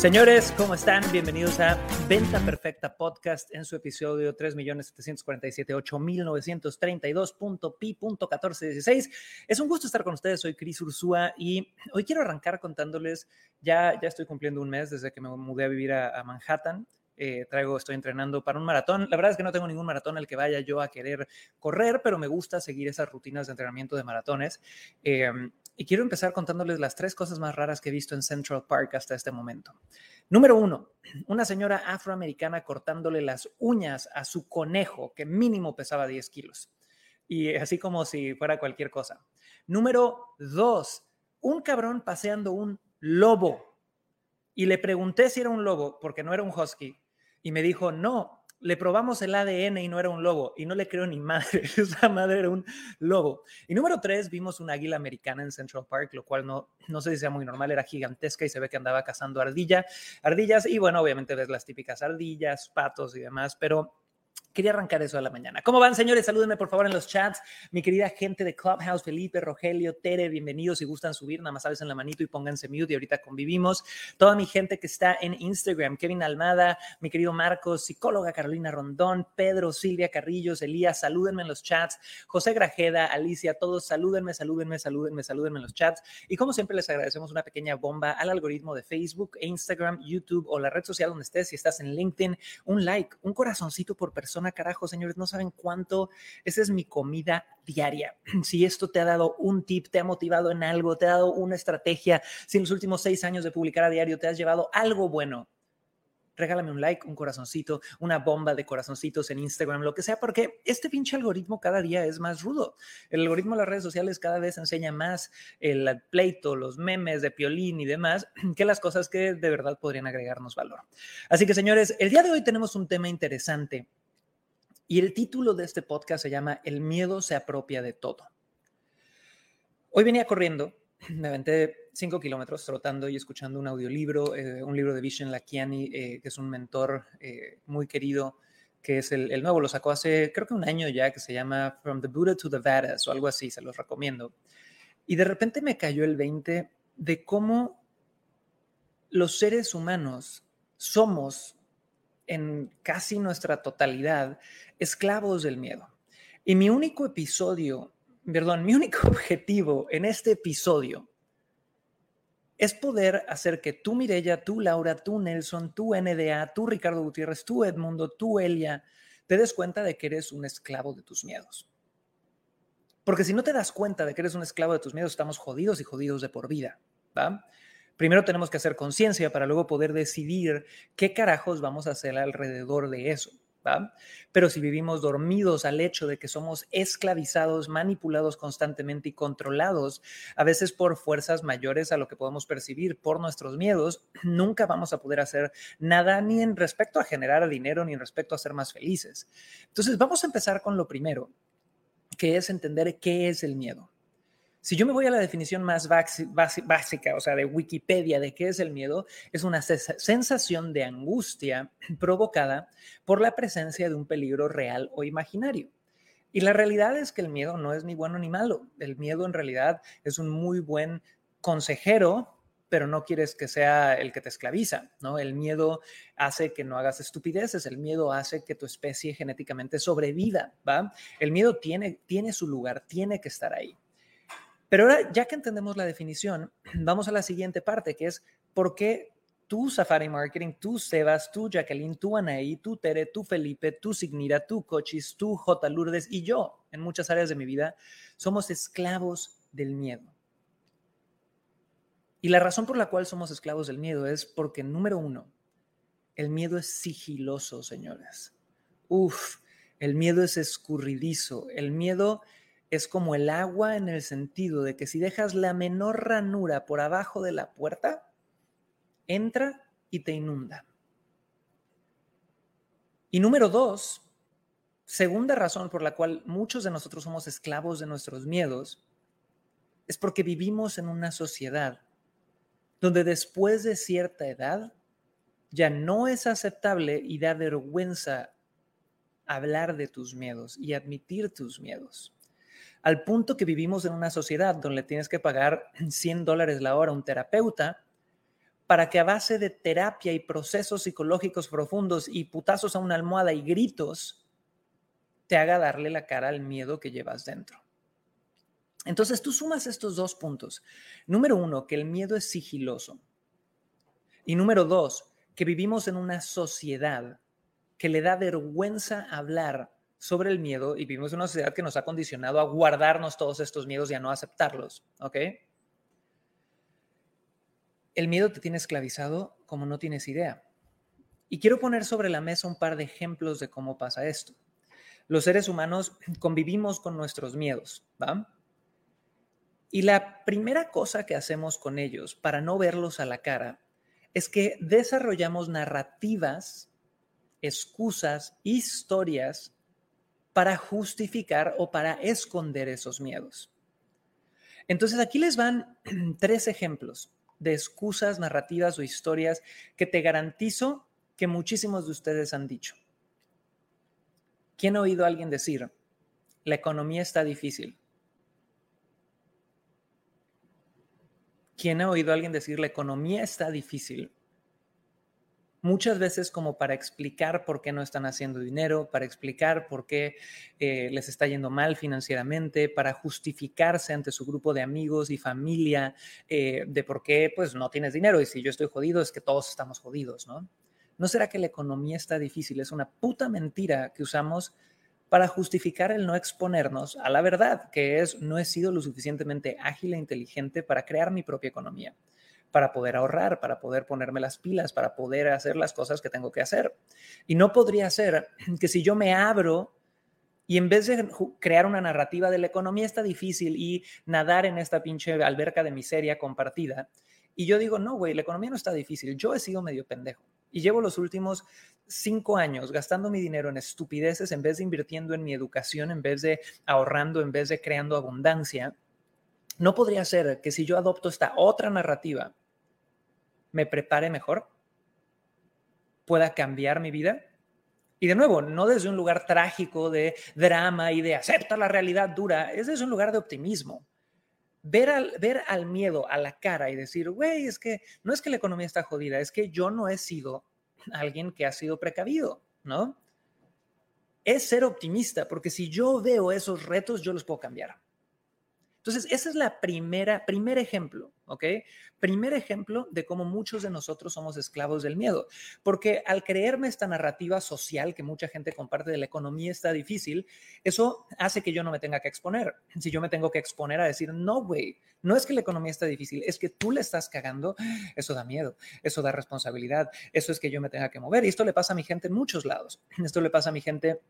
Señores, ¿cómo están? Bienvenidos a Venta Perfecta Podcast en su episodio 3.747.8932.pi.1416. Es un gusto estar con ustedes, soy Cris Ursúa y hoy quiero arrancar contándoles, ya, ya estoy cumpliendo un mes desde que me mudé a vivir a, Manhattan. Eh, traigo, estoy entrenando para un maratón. La verdad es que no tengo ningún maratón al que vaya yo a querer correr, pero me gusta seguir esas rutinas de entrenamiento de maratones. Eh, y quiero empezar contándoles las tres cosas más raras que he visto en Central Park hasta este momento. Número uno, una señora afroamericana cortándole las uñas a su conejo, que mínimo pesaba 10 kilos. Y así como si fuera cualquier cosa. Número dos, un cabrón paseando un lobo. Y le pregunté si era un lobo, porque no era un husky. Y me dijo, no, le probamos el ADN y no era un lobo, y no le creo ni madre, esa madre era un lobo. Y número tres, vimos un águila americana en Central Park, lo cual no, no sé si sea muy normal, era gigantesca y se ve que andaba cazando ardilla, ardillas, y bueno, obviamente ves las típicas ardillas, patos y demás, pero Quería arrancar eso a la mañana. ¿Cómo van, señores? Salúdenme por favor en los chats. Mi querida gente de Clubhouse, Felipe, Rogelio, Tere, bienvenidos. Si gustan subir, nada más sabes en la manito y pónganse mute y ahorita convivimos. Toda mi gente que está en Instagram, Kevin Almada, mi querido Marcos, psicóloga Carolina Rondón, Pedro, Silvia Carrillos, Elías, salúdenme en los chats. José Grajeda, Alicia, todos salúdenme, salúdenme, salúdenme, salúdenme en los chats. Y como siempre les agradecemos una pequeña bomba al algoritmo de Facebook, Instagram, YouTube o la red social donde estés. Si estás en LinkedIn, un like, un corazoncito por persona carajo, señores, no saben cuánto, esa es mi comida diaria. Si esto te ha dado un tip, te ha motivado en algo, te ha dado una estrategia, si en los últimos seis años de publicar a diario te has llevado algo bueno, regálame un like, un corazoncito, una bomba de corazoncitos en Instagram, lo que sea, porque este pinche algoritmo cada día es más rudo. El algoritmo de las redes sociales cada vez enseña más el pleito, los memes de piolín y demás, que las cosas que de verdad podrían agregarnos valor. Así que, señores, el día de hoy tenemos un tema interesante y el título de este podcast se llama El miedo se apropia de todo. Hoy venía corriendo, me aventé cinco kilómetros trotando y escuchando un audiolibro, eh, un libro de Vishen Lakiani, eh, que es un mentor eh, muy querido, que es el, el, nuevo, lo sacó hace creo que un año ya, que se llama From the Buddha to the Vedas o algo así, se los recomiendo. Y de repente me cayó el 20 de cómo los seres humanos somos en casi nuestra totalidad esclavos del miedo. Y mi único episodio, perdón, mi único objetivo en este episodio es poder hacer que tú, Mirella, tú, Laura, tú, Nelson, tú, NDA, tú, Ricardo Gutiérrez, tú, Edmundo, tú, Elia, te des cuenta de que eres un esclavo de tus miedos. Porque si no te das cuenta de que eres un esclavo de tus miedos, estamos jodidos y jodidos de por vida. ¿va? Primero tenemos que hacer conciencia para luego poder decidir qué carajos vamos a hacer alrededor de eso. ¿Va? Pero si vivimos dormidos al hecho de que somos esclavizados, manipulados constantemente y controlados, a veces por fuerzas mayores a lo que podemos percibir por nuestros miedos, nunca vamos a poder hacer nada ni en respecto a generar dinero ni en respecto a ser más felices. Entonces, vamos a empezar con lo primero, que es entender qué es el miedo. Si yo me voy a la definición más básica, o sea, de Wikipedia de qué es el miedo, es una sensación de angustia provocada por la presencia de un peligro real o imaginario. Y la realidad es que el miedo no es ni bueno ni malo. El miedo en realidad es un muy buen consejero, pero no quieres que sea el que te esclaviza, ¿no? El miedo hace que no hagas estupideces, el miedo hace que tu especie genéticamente sobreviva, ¿va? El miedo tiene, tiene su lugar, tiene que estar ahí. Pero ahora, ya que entendemos la definición, vamos a la siguiente parte, que es por qué tú Safari Marketing, tú Sebas, tú Jacqueline, tú Anaí, tú Tere, tú Felipe, tú Signira, tú Cochis, tú J. Lourdes y yo, en muchas áreas de mi vida, somos esclavos del miedo. Y la razón por la cual somos esclavos del miedo es porque, número uno, el miedo es sigiloso, señores. Uf, el miedo es escurridizo. El miedo es como el agua en el sentido de que si dejas la menor ranura por abajo de la puerta, entra y te inunda. Y número dos, segunda razón por la cual muchos de nosotros somos esclavos de nuestros miedos es porque vivimos en una sociedad donde después de cierta edad ya no es aceptable y da vergüenza hablar de tus miedos y admitir tus miedos. Al punto que vivimos en una sociedad donde tienes que pagar 100 dólares la hora a un terapeuta para que a base de terapia y procesos psicológicos profundos y putazos a una almohada y gritos, te haga darle la cara al miedo que llevas dentro. Entonces tú sumas estos dos puntos. Número uno, que el miedo es sigiloso. Y número dos, que vivimos en una sociedad que le da vergüenza hablar sobre el miedo y vivimos en una sociedad que nos ha condicionado a guardarnos todos estos miedos y a no aceptarlos. ¿Ok? El miedo te tiene esclavizado como no tienes idea. Y quiero poner sobre la mesa un par de ejemplos de cómo pasa esto los seres humanos convivimos con nuestros miedos, ¿va? Y la primera cosa que hacemos con ellos para no verlos a la cara es que desarrollamos narrativas, excusas, historias para justificar o para esconder esos miedos. Entonces aquí les van tres ejemplos de excusas, narrativas o historias que te garantizo que muchísimos de ustedes han dicho. ¿Quién ha oído a alguien decir, la economía está difícil? ¿Quién ha oído a alguien decir, la economía está difícil? Muchas veces como para explicar por qué no están haciendo dinero, para explicar por qué eh, les está yendo mal financieramente, para justificarse ante su grupo de amigos y familia eh, de por qué pues no tienes dinero y si yo estoy jodido es que todos estamos jodidos, ¿no? ¿No será que la economía está difícil? Es una puta mentira que usamos para justificar el no exponernos a la verdad, que es no he sido lo suficientemente ágil e inteligente para crear mi propia economía, para poder ahorrar, para poder ponerme las pilas, para poder hacer las cosas que tengo que hacer. Y no podría ser que si yo me abro y en vez de crear una narrativa de la economía está difícil y nadar en esta pinche alberca de miseria compartida, y yo digo, no, güey, la economía no está difícil, yo he sido medio pendejo. Y llevo los últimos cinco años gastando mi dinero en estupideces en vez de invirtiendo en mi educación, en vez de ahorrando, en vez de creando abundancia. ¿No podría ser que si yo adopto esta otra narrativa, me prepare mejor? ¿Pueda cambiar mi vida? Y de nuevo, no desde un lugar trágico de drama y de acepta la realidad dura, es desde un lugar de optimismo. Ver al, ver al miedo a la cara y decir, güey, es que no es que la economía está jodida, es que yo no he sido alguien que ha sido precavido, ¿no? Es ser optimista, porque si yo veo esos retos, yo los puedo cambiar. Entonces, ese es la primera, primer ejemplo, ¿ok? Primer ejemplo de cómo muchos de nosotros somos esclavos del miedo, porque al creerme esta narrativa social que mucha gente comparte de la economía está difícil, eso hace que yo no me tenga que exponer. Si yo me tengo que exponer a decir, no, güey, no es que la economía está difícil, es que tú le estás cagando, eso da miedo, eso da responsabilidad, eso es que yo me tenga que mover. Y esto le pasa a mi gente en muchos lados. Esto le pasa a mi gente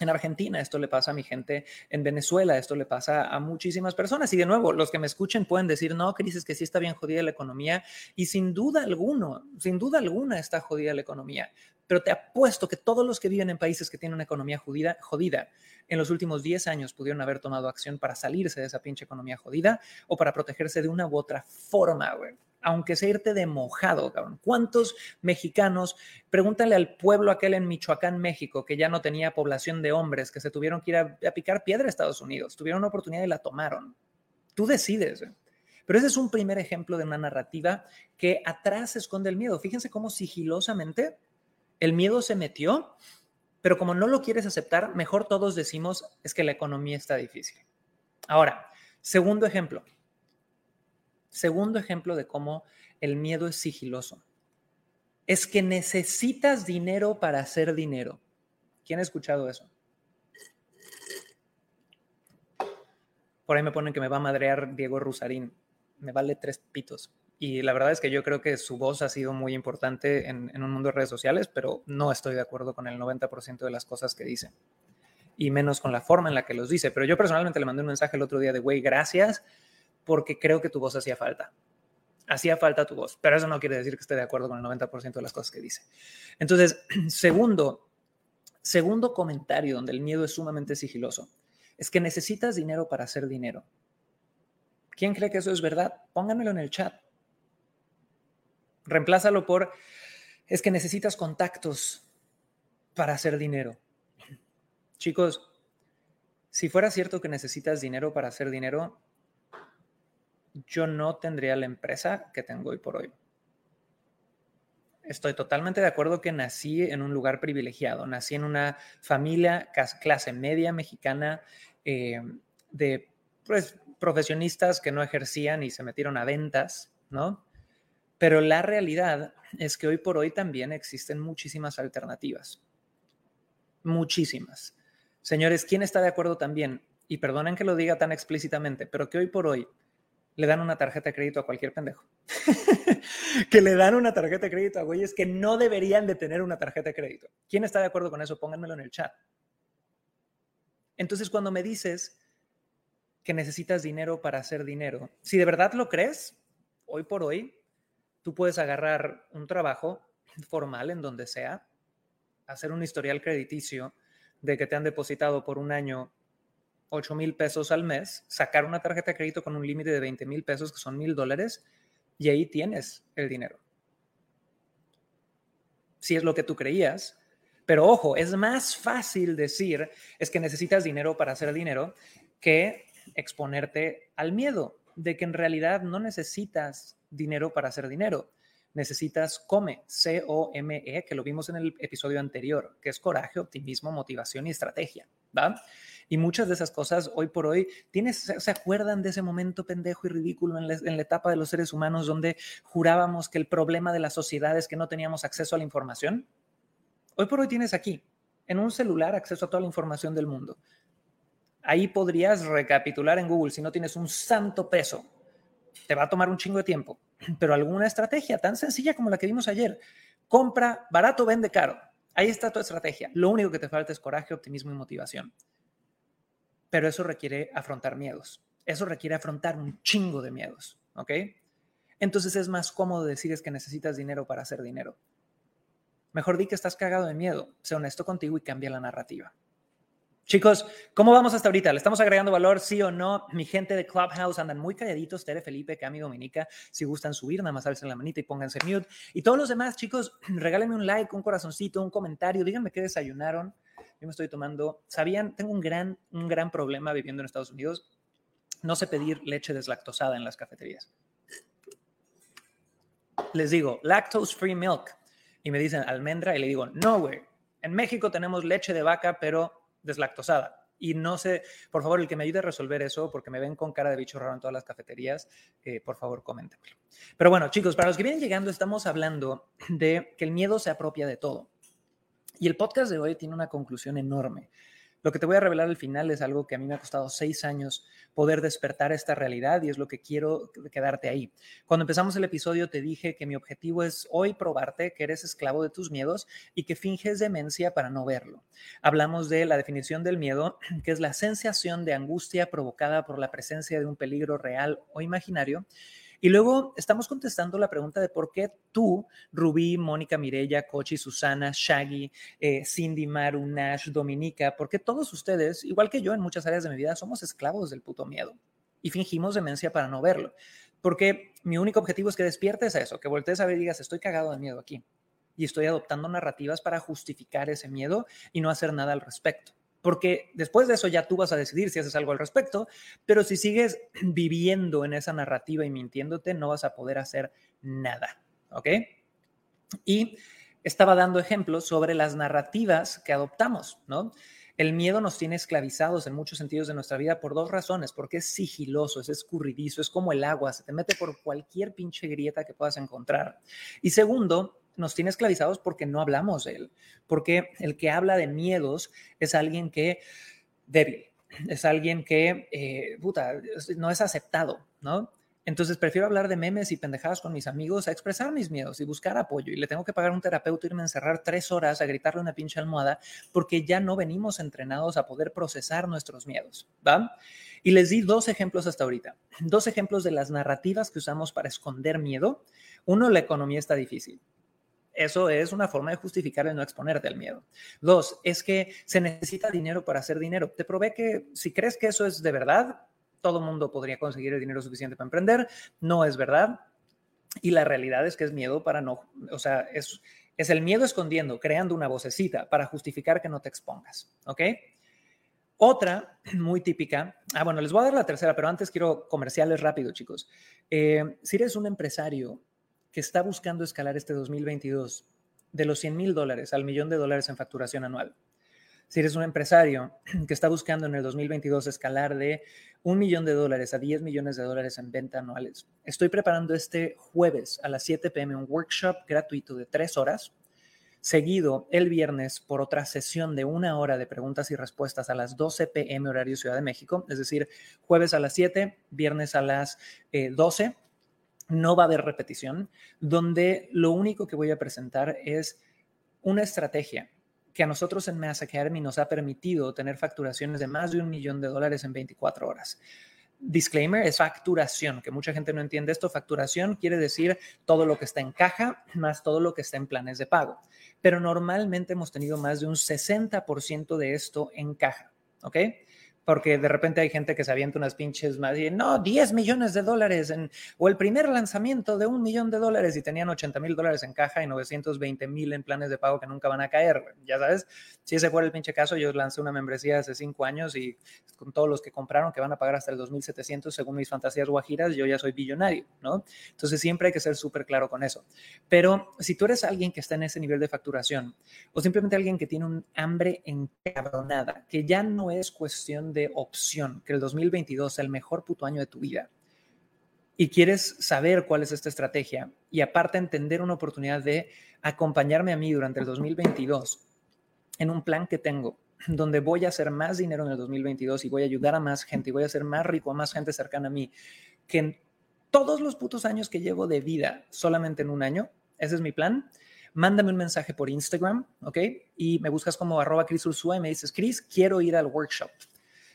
en Argentina, esto le pasa a mi gente en Venezuela, esto le pasa a muchísimas personas. Y de nuevo, los que me escuchen pueden decir, no, Cris, es que sí está bien jodida la economía. Y sin duda alguno, sin duda alguna está jodida la economía. Pero te apuesto que todos los que viven en países que tienen una economía jodida, jodida en los últimos 10 años pudieron haber tomado acción para salirse de esa pinche economía jodida o para protegerse de una u otra forma, güey aunque sea irte de mojado, cabrón. ¿Cuántos mexicanos, pregúntale al pueblo aquel en Michoacán, México, que ya no tenía población de hombres, que se tuvieron que ir a, picar piedra a Estados Unidos, tuvieron una oportunidad y la tomaron. Tú decides. Pero ese es un primer ejemplo de una narrativa que atrás esconde el miedo. Fíjense cómo sigilosamente el miedo se metió, pero como no lo quieres aceptar, mejor todos decimos es que la economía está difícil. Ahora, segundo ejemplo, Segundo ejemplo de cómo el miedo es sigiloso. Es que necesitas dinero para hacer dinero. ¿Quién ha escuchado eso? Por ahí me ponen que me va a madrear Diego Rusarín. Me vale tres pitos. Y la verdad es que yo creo que su voz ha sido muy importante en, un mundo de redes sociales, pero no estoy de acuerdo con el 90% de las cosas que dice. Y menos con la forma en la que los dice. Pero yo personalmente le mandé un mensaje el otro día de, güey, gracias porque creo que tu voz hacía falta. Hacía falta tu voz, pero eso no quiere decir que esté de acuerdo con el 90% de las cosas que dice. Entonces, segundo, Segundo comentario donde el miedo es sumamente sigiloso, es que necesitas dinero para hacer dinero. ¿Quién cree que eso es verdad? Pónganmelo en el chat. Reemplázalo por, es que necesitas contactos para hacer dinero. Chicos, si fuera cierto que necesitas dinero para hacer dinero, yo no tendría la empresa que tengo hoy por hoy. Estoy totalmente de acuerdo que nací en un lugar privilegiado, nací en una familia clase media mexicana eh, de pues, profesionistas que no ejercían y se metieron a ventas, ¿no? Pero la realidad es que hoy por hoy también existen muchísimas alternativas. Muchísimas. Señores, ¿quién está de acuerdo también? Y perdonen que lo diga tan explícitamente, pero que hoy por hoy le dan una tarjeta de crédito a cualquier pendejo. que le dan una tarjeta de crédito a güeyes que no deberían de tener una tarjeta de crédito. ¿Quién está de acuerdo con eso? Pónganmelo en el chat. Entonces, cuando me dices que necesitas dinero para hacer dinero, si de verdad lo crees, hoy por hoy, tú puedes agarrar un trabajo formal en donde sea, hacer un historial crediticio de que te han depositado por un año 8 mil pesos al mes, sacar una tarjeta de crédito con un límite de 20 mil pesos, que son mil dólares, y ahí tienes el dinero. Si es lo que tú creías, pero ojo, es más fácil decir es que necesitas dinero para hacer dinero que exponerte al miedo de que en realidad no necesitas dinero para hacer dinero. Necesitas COME, C-O-M-E, que lo vimos en el episodio anterior, que es coraje, optimismo, motivación y estrategia. ¿va? Y muchas de esas cosas hoy por hoy, ¿tienes, ¿se acuerdan de ese momento pendejo y ridículo en la, en la etapa de los seres humanos donde jurábamos que el problema de la sociedad es que no teníamos acceso a la información? Hoy por hoy tienes aquí, en un celular, acceso a toda la información del mundo. Ahí podrías recapitular en Google si no tienes un santo peso te va a tomar un chingo de tiempo, pero alguna estrategia tan sencilla como la que vimos ayer. Compra barato, vende caro. Ahí está tu estrategia. Lo único que te falta es coraje, optimismo y motivación. Pero eso requiere afrontar miedos. Eso requiere afrontar un chingo de miedos, ¿ok? Entonces es más cómodo decir es que necesitas dinero para hacer dinero. Mejor di que estás cagado de miedo. Sé honesto contigo y cambia la narrativa. Chicos, ¿cómo vamos hasta ahorita? ¿Le estamos agregando valor, sí o no? Mi gente de Clubhouse andan muy calladitos, Tere, Felipe, Cami, Dominica. Si gustan subir, nada más alcen la manita y pónganse mute. Y todos los demás, chicos, regálenme un like, un corazoncito, un comentario. Díganme qué desayunaron. Yo me estoy tomando, ¿sabían? Tengo un gran, un gran problema viviendo en Estados Unidos. No sé pedir leche deslactosada en las cafeterías. Les digo, lactose free milk. Y me dicen almendra y le digo, no, güey. En México tenemos leche de vaca, pero deslactosada. Y no sé, por favor, el que me ayude a resolver eso, porque me ven con cara de bicho raro en todas las cafeterías, eh, por favor, coméntemelo. Pero bueno, chicos, para los que vienen llegando, estamos hablando de que el miedo se apropia de todo. Y el podcast de hoy tiene una conclusión enorme. Lo que te voy a revelar al final es algo que a mí me ha costado seis años poder despertar esta realidad y es lo que quiero quedarte ahí. Cuando empezamos el episodio te dije que mi objetivo es hoy probarte que eres esclavo de tus miedos y que finges demencia para no verlo. Hablamos de la definición del miedo, que es la sensación de angustia provocada por la presencia de un peligro real o imaginario y luego estamos contestando la pregunta de por qué tú, Rubí, Mónica, Mirella, Cochi, Susana, Shaggy, eh, Cindy, Maru, Nash, Dominica, por qué todos ustedes, igual que yo en muchas áreas de mi vida, somos esclavos del puto miedo y fingimos demencia para no verlo. Porque mi único objetivo es que despiertes a eso, que voltees a ver y digas, estoy cagado de miedo aquí. Y estoy adoptando narrativas para justificar ese miedo y no hacer nada al respecto porque después de eso ya tú vas a decidir si haces algo al respecto, pero si sigues viviendo en esa narrativa y mintiéndote, no vas a poder hacer nada, ¿ok? Y estaba dando ejemplos sobre las narrativas que adoptamos, ¿no? El miedo nos tiene esclavizados en muchos sentidos de nuestra vida por dos razones, porque es sigiloso, es escurridizo, es como el agua, se te mete por cualquier pinche grieta que puedas encontrar. Y segundo, nos tiene esclavizados porque no hablamos de él, porque el que habla de miedos es alguien que débil, es alguien que, eh, puta, no es aceptado, ¿no? Entonces prefiero hablar de memes y pendejadas con mis amigos a expresar mis miedos y buscar apoyo. Y le tengo que pagar a un terapeuta irme a encerrar tres horas a gritarle una pinche almohada porque ya no venimos entrenados a poder procesar nuestros miedos. ¿va? Y les di dos ejemplos hasta ahorita. Dos ejemplos de las narrativas que usamos para esconder miedo. Uno, la economía está difícil Eso es una forma de justificar el no exponerte al miedo. Dos, es que se necesita dinero para hacer dinero. Te probé que si crees que eso es de verdad, todo mundo podría conseguir el dinero suficiente para emprender. No es verdad. Y la realidad es que es miedo para no, o sea, es, es el miedo escondiendo, creando una vocecita para justificar que no te expongas. ¿Ok? Otra muy típica, ah, bueno, les voy a dar la tercera, pero antes quiero comerciales rápido, chicos. Eh, si eres un empresario que está buscando escalar este 2022 de los 100 mil dólares al millón de dólares en facturación anual, si eres un empresario que está buscando en el 2022 escalar de un millón de dólares a 10 millones de dólares en venta anuales, estoy preparando este jueves a las 7 pm un workshop gratuito de tres horas seguido el viernes por otra sesión de una hora de preguntas y respuestas a las 12 pm horario Ciudad de México, es decir, jueves a las 7, viernes a las 12. No va a haber repetición, donde lo único que voy a presentar es una estrategia que a nosotros en Mass Academy nos ha permitido tener facturaciones de más de un millón de dólares en 24 horas. Disclaimer, es facturación, que mucha gente no entiende esto. Facturación quiere decir todo lo que está en caja más todo lo que está en planes de pago. Pero normalmente hemos tenido más de un 60% de esto en caja, ¿ok? Porque de repente hay gente que se avienta unas pinches más y no, 10 millones de dólares en, o el primer lanzamiento de un millón de dólares y tenían 80 mil dólares en caja y 920 mil en planes de pago que nunca van a caer. Ya sabes, si ese fuera el pinche caso, yo lancé una membresía hace cinco años y con todos los que compraron que van a pagar hasta el 2700 según mis fantasías guajiras, yo ya soy billonario, ¿no? Entonces siempre hay que ser súper claro con eso. Pero si tú eres alguien que está en ese nivel de facturación o simplemente alguien que tiene un hambre encabronada, que ya no es cuestión de opción, que el 2022 sea el mejor puto año de tu vida, y quieres saber cuál es esta estrategia y aparte entender una oportunidad de acompañarme a mí durante el 2022 en un plan que tengo donde voy a hacer más dinero en el 2022 y voy a ayudar a más gente y voy a ser más rico, a más gente cercana a mí, que en todos los putos años que llevo de vida solamente en un año. Ese es mi plan. Mándame un mensaje por Instagram, ¿ok? Y me buscas como arroba Cris Ursúa y me dices, Cris, quiero ir al workshop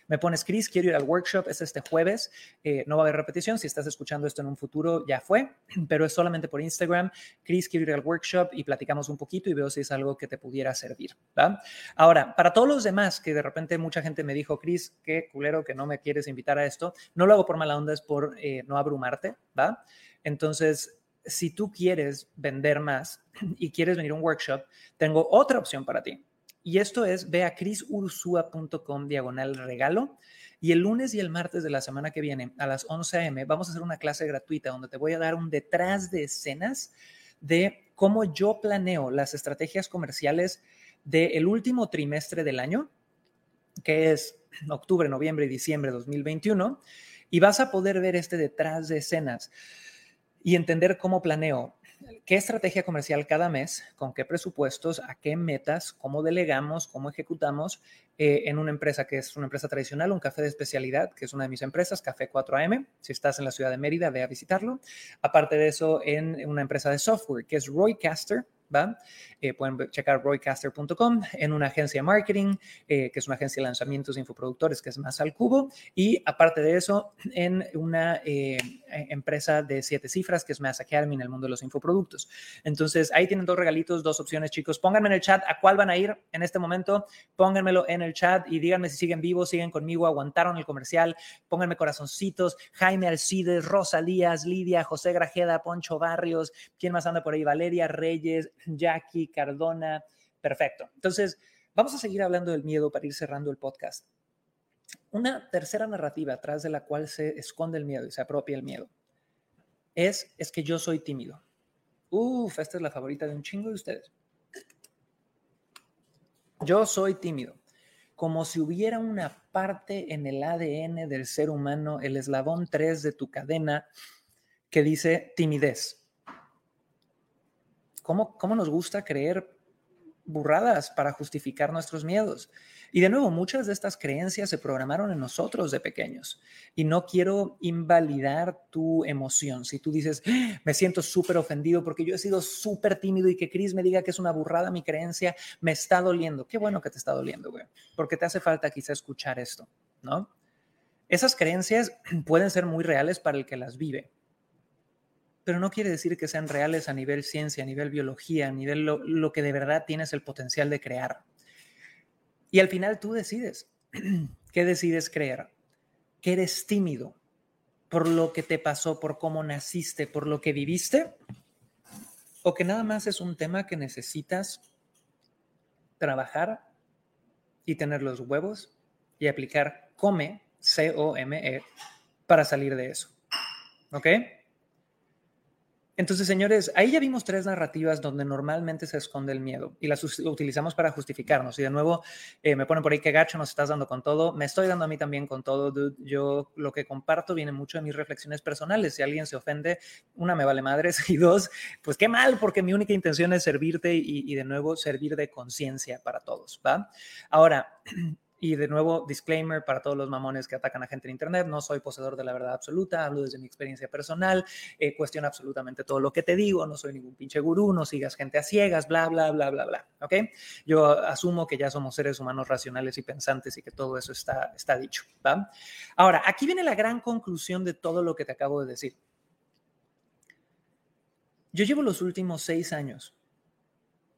me pones, Chris, quiero ir al workshop, es este jueves, eh, no va a haber repetición, si estás escuchando esto en un futuro ya fue, pero es solamente por Instagram, Chris, quiero ir al workshop y platicamos un poquito y veo si es algo que te pudiera servir, ¿va? Ahora, para todos los demás que de repente mucha gente me dijo, Chris, qué culero que no me quieres invitar a esto, no lo hago por mala onda, es por eh, no abrumarte, ¿va? Entonces, si tú quieres vender más y quieres venir a un workshop, tengo otra opción para ti. Y esto es, ve a crisursua.com diagonal regalo. Y el lunes y el martes de la semana que viene, a las 11 a.m., vamos a hacer una clase gratuita donde te voy a dar un detrás de escenas de cómo yo planeo las estrategias comerciales del último trimestre del año, que es octubre, noviembre y diciembre de 2021. Y vas a poder ver este detrás de escenas y entender cómo planeo qué estrategia comercial cada mes, con qué presupuestos, a qué metas, cómo delegamos, cómo ejecutamos eh, en una empresa que es una empresa tradicional, un café de especialidad, que es una de mis empresas, Café 4AM. Si estás en la ciudad de Mérida, ve a visitarlo. Aparte de eso, en una empresa de software, que es Roycaster, eh, pueden checar roycaster.com en una agencia de marketing, eh, que es una agencia de lanzamientos de infoproductores, que es más al cubo, y aparte de eso, en una eh, empresa de siete cifras, que es Mass Academy en el mundo de los infoproductos. Entonces, ahí tienen dos regalitos, dos opciones, chicos. Pónganme en el chat a cuál van a ir en este momento. Pónganmelo en el chat y díganme si siguen vivos, siguen conmigo, aguantaron el comercial. Pónganme corazoncitos. Jaime Alcides, Rosa Díaz, Lidia, José Grajeda, Poncho Barrios. ¿Quién más anda por ahí? Valeria Reyes, Jackie, Cardona. Perfecto. Entonces, vamos a seguir hablando del miedo para ir cerrando el podcast. Una tercera narrativa atrás de la cual se esconde el miedo y se apropia el miedo es, es que yo soy tímido. Uf, esta es la favorita de un chingo de ustedes. Yo soy tímido. Como si hubiera una parte en el ADN del ser humano, el eslabón 3 de tu cadena, que dice timidez. ¿Cómo, nos gusta creer burradas para justificar nuestros miedos? Y de nuevo, muchas de estas creencias se programaron en nosotros de pequeños. Y no quiero invalidar tu emoción. Si tú dices, ¡Ah! me siento súper ofendido porque yo he sido súper tímido y que Chris me diga que es una burrada mi creencia, me está doliendo. Qué bueno que te está doliendo, güey. Porque te hace falta quizá escuchar esto, ¿no? Esas creencias pueden ser muy reales para el que las vive, pero no quiere decir que sean reales a nivel ciencia, a nivel biología, a nivel lo, lo que de verdad tienes el potencial de crear. Y al final tú decides qué decides creer, que eres tímido por lo que te pasó, por cómo naciste, por lo que viviste, o que nada más es un tema que necesitas trabajar y tener los huevos y aplicar come, C-O-M-E, para salir de eso. ¿Ok? Entonces, señores, ahí ya vimos tres narrativas donde normalmente se esconde el miedo y las utilizamos para justificarnos. Y de nuevo, eh, me ponen por ahí que gacho nos estás dando con todo. Me estoy dando a mí también con todo, dude. Yo lo que comparto viene mucho de mis reflexiones personales. Si alguien se ofende, una, me vale madres y dos, pues qué mal, porque mi única intención es servirte y, y de nuevo servir de conciencia para todos, ¿va? Ahora, Y de nuevo, disclaimer para todos los mamones que atacan a gente en Internet, no soy poseedor de la verdad absoluta, hablo desde mi experiencia personal, eh, cuestiono absolutamente todo lo que te digo, no soy ningún pinche gurú, no sigas gente a ciegas, bla, bla, bla, bla, bla, ¿ok? Yo asumo que ya somos seres humanos racionales y pensantes y que todo eso está, está dicho, ¿va? Ahora, aquí viene la gran conclusión de todo lo que te acabo de decir. Yo llevo los últimos seis años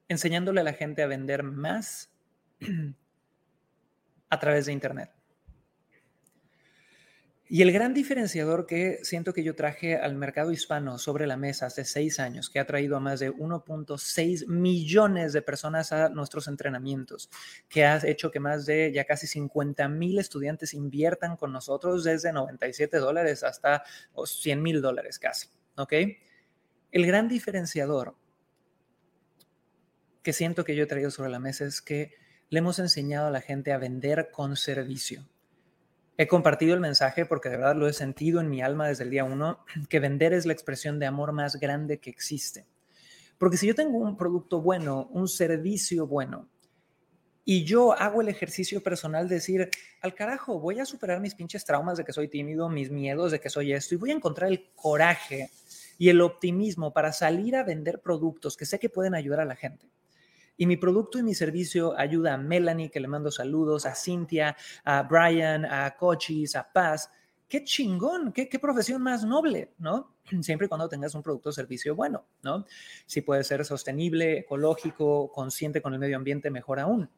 enseñándole a la gente a vender más a través de Internet. Y el gran diferenciador que siento que yo traje al mercado hispano sobre la mesa hace seis años, que ha traído a más de 1.6 millones de personas a nuestros entrenamientos, que ha hecho que más de ya casi 50 mil estudiantes inviertan con nosotros desde 97 dólares hasta 100 mil dólares casi. ¿Ok? El gran diferenciador que siento que yo he traído sobre la mesa es que le hemos enseñado a la gente a vender con servicio. He compartido el mensaje porque de verdad lo he sentido en mi alma desde el día uno, que vender es la expresión de amor más grande que existe. Porque si yo tengo un producto bueno, un servicio bueno, y yo hago el ejercicio personal de decir, al carajo, voy a superar mis pinches traumas de que soy tímido, mis miedos de que soy esto, y voy a encontrar el coraje y el optimismo para salir a vender productos que sé que pueden ayudar a la gente. Y mi producto y mi servicio ayuda a Melanie, que le mando saludos, a Cintia, a Brian, a Cochis, a Paz. Qué chingón, qué, qué profesión más noble, ¿no? Siempre y cuando tengas un producto o servicio bueno, ¿no? Si puede ser sostenible, ecológico, consciente con el medio ambiente, mejor aún.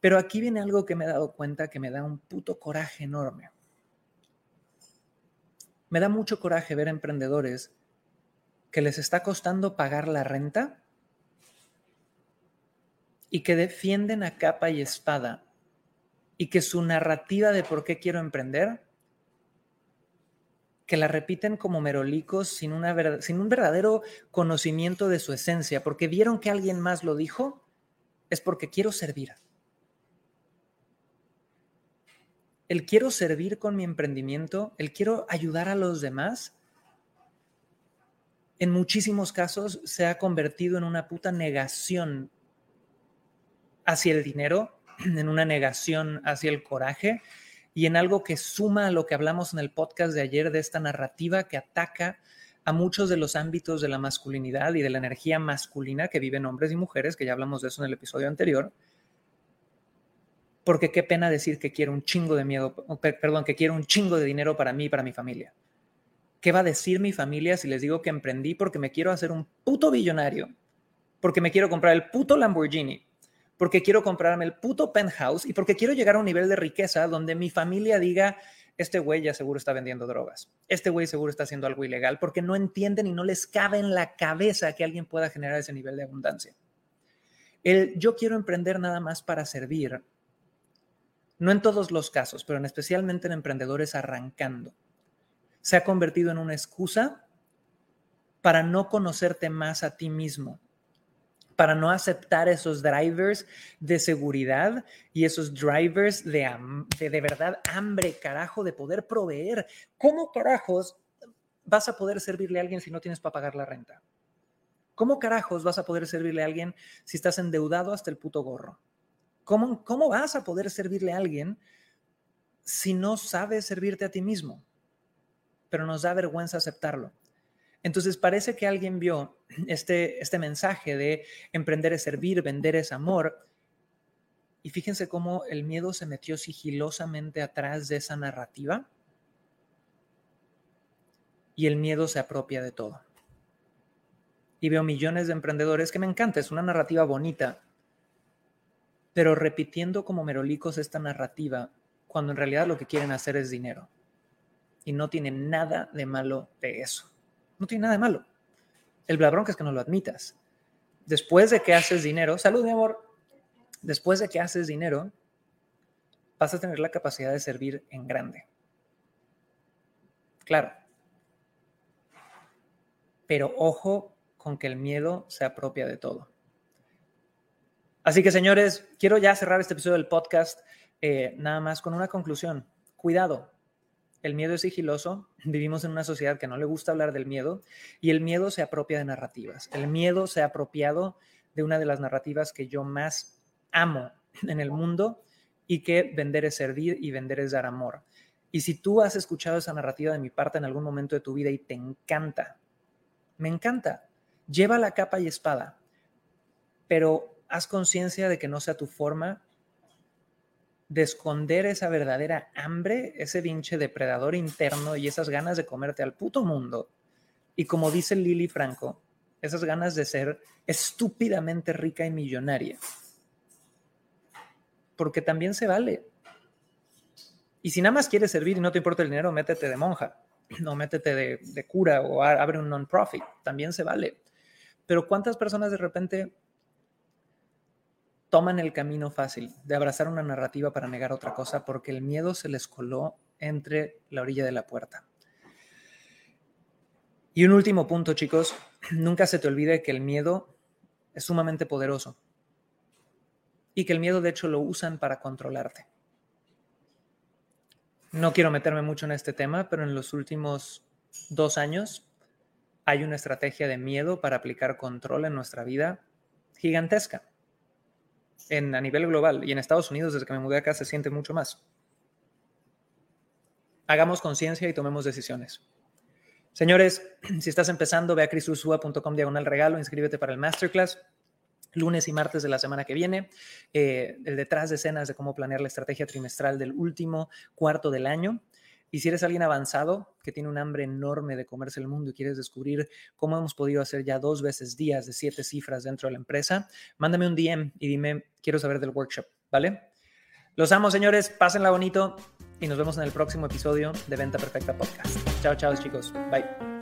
Pero aquí viene algo que me he dado cuenta que me da un puto coraje enorme. Me da mucho coraje ver emprendedores que les está costando pagar la renta y que defienden a capa y espada y que su narrativa de por qué quiero emprender, que la repiten como merolicos sin, una, sin un verdadero conocimiento de su esencia, porque vieron que alguien más lo dijo, es porque quiero servir. El quiero servir con mi emprendimiento, el quiero ayudar a los demás, en muchísimos casos se ha convertido en una puta negación hacia el dinero, en una negación hacia el coraje y en algo que suma a lo que hablamos en el podcast de ayer de esta narrativa que ataca a muchos de los ámbitos de la masculinidad y de la energía masculina que viven hombres y mujeres, que ya hablamos de eso en el episodio anterior. Porque qué pena decir que quiero un chingo de miedo, perdón, que quiero un chingo de dinero para mí y para mi familia. ¿Qué va a decir mi familia si les digo que emprendí porque me quiero hacer un puto billonario? Porque me quiero comprar el puto Lamborghini, porque quiero comprarme el puto penthouse y porque quiero llegar a un nivel de riqueza donde mi familia diga, este güey ya seguro está vendiendo drogas, este güey seguro está haciendo algo ilegal, porque no entienden y no les cabe en la cabeza que alguien pueda generar ese nivel de abundancia. El yo quiero emprender nada más para servir, no en todos los casos, pero en especialmente en emprendedores arrancando, se ha convertido en una excusa para no conocerte más a ti mismo para no aceptar esos drivers de seguridad y esos drivers de, de, verdad hambre, carajo, de poder proveer. ¿Cómo carajos vas a poder servirle a alguien si no tienes para pagar la renta? ¿Cómo carajos vas a poder servirle a alguien si estás endeudado hasta el puto gorro? ¿Cómo, cómo vas a poder servirle a alguien si no sabes servirte a ti mismo? Pero nos da vergüenza aceptarlo. Entonces parece que alguien vio este, este mensaje de emprender es servir, vender es amor. Y fíjense cómo el miedo se metió sigilosamente atrás de esa narrativa. Y el miedo se apropia de todo. y veo millones de emprendedores que me encanta, es una narrativa bonita, pero repitiendo como merolicos esta narrativa cuando en realidad lo que quieren hacer es dinero. Y no tiene nada de malo de eso. No tiene nada de malo. El bronca es que no lo admitas. Después de que haces dinero, salud mi amor, después de que haces dinero, vas a tener la capacidad de servir en grande. Claro. Pero ojo con que el miedo se apropia de todo. Así que señores, quiero ya cerrar este episodio del podcast eh, nada más con una conclusión. Cuidado, el miedo es sigiloso, vivimos en una sociedad que no le gusta hablar del miedo y el miedo se apropia de narrativas. El miedo se ha apropiado de una de las narrativas que yo más amo en el mundo y que vender es servir y vender es dar amor. Y si tú has escuchado esa narrativa de mi parte en algún momento de tu vida y te encanta, me encanta, lleva la capa y espada, pero haz conciencia de que no sea tu forma de esconder esa verdadera hambre, ese vinche depredador interno y esas ganas de comerte al puto mundo. Y como dice Lily Franco, esas ganas de ser estúpidamente rica y millonaria. Porque también se vale. Y si nada más quieres servir y no te importa el dinero, métete de monja, no métete de, de cura o abre un non-profit, también se vale. Pero ¿cuántas personas de repente toman el camino fácil de abrazar una narrativa para negar otra cosa porque el miedo se les coló entre la orilla de la puerta. Y un último punto, chicos, nunca se te olvide que el miedo es sumamente poderoso y que el miedo de hecho lo usan para controlarte. No quiero meterme mucho en este tema, pero en los últimos dos años hay una estrategia de miedo para aplicar control en nuestra vida gigantesca en, a nivel global y en Estados Unidos desde que me mudé acá se siente mucho más. Hagamos conciencia y tomemos decisiones. Señores, si estás empezando, ve a crisursua.com diagonal regalo, inscríbete para el masterclass lunes y martes de la semana que viene, eh, el detrás de escenas de cómo planear la estrategia trimestral del último cuarto del año. Y si eres alguien avanzado que tiene un hambre enorme de comerse el mundo y quieres descubrir cómo hemos podido hacer ya dos veces días de siete cifras dentro de la empresa, mándame un DM y dime, quiero saber del workshop, ¿vale? Los amo, señores, pásenla bonito y nos vemos en el próximo episodio de Venta Perfecta Podcast. Chao, chao, chicos. Bye.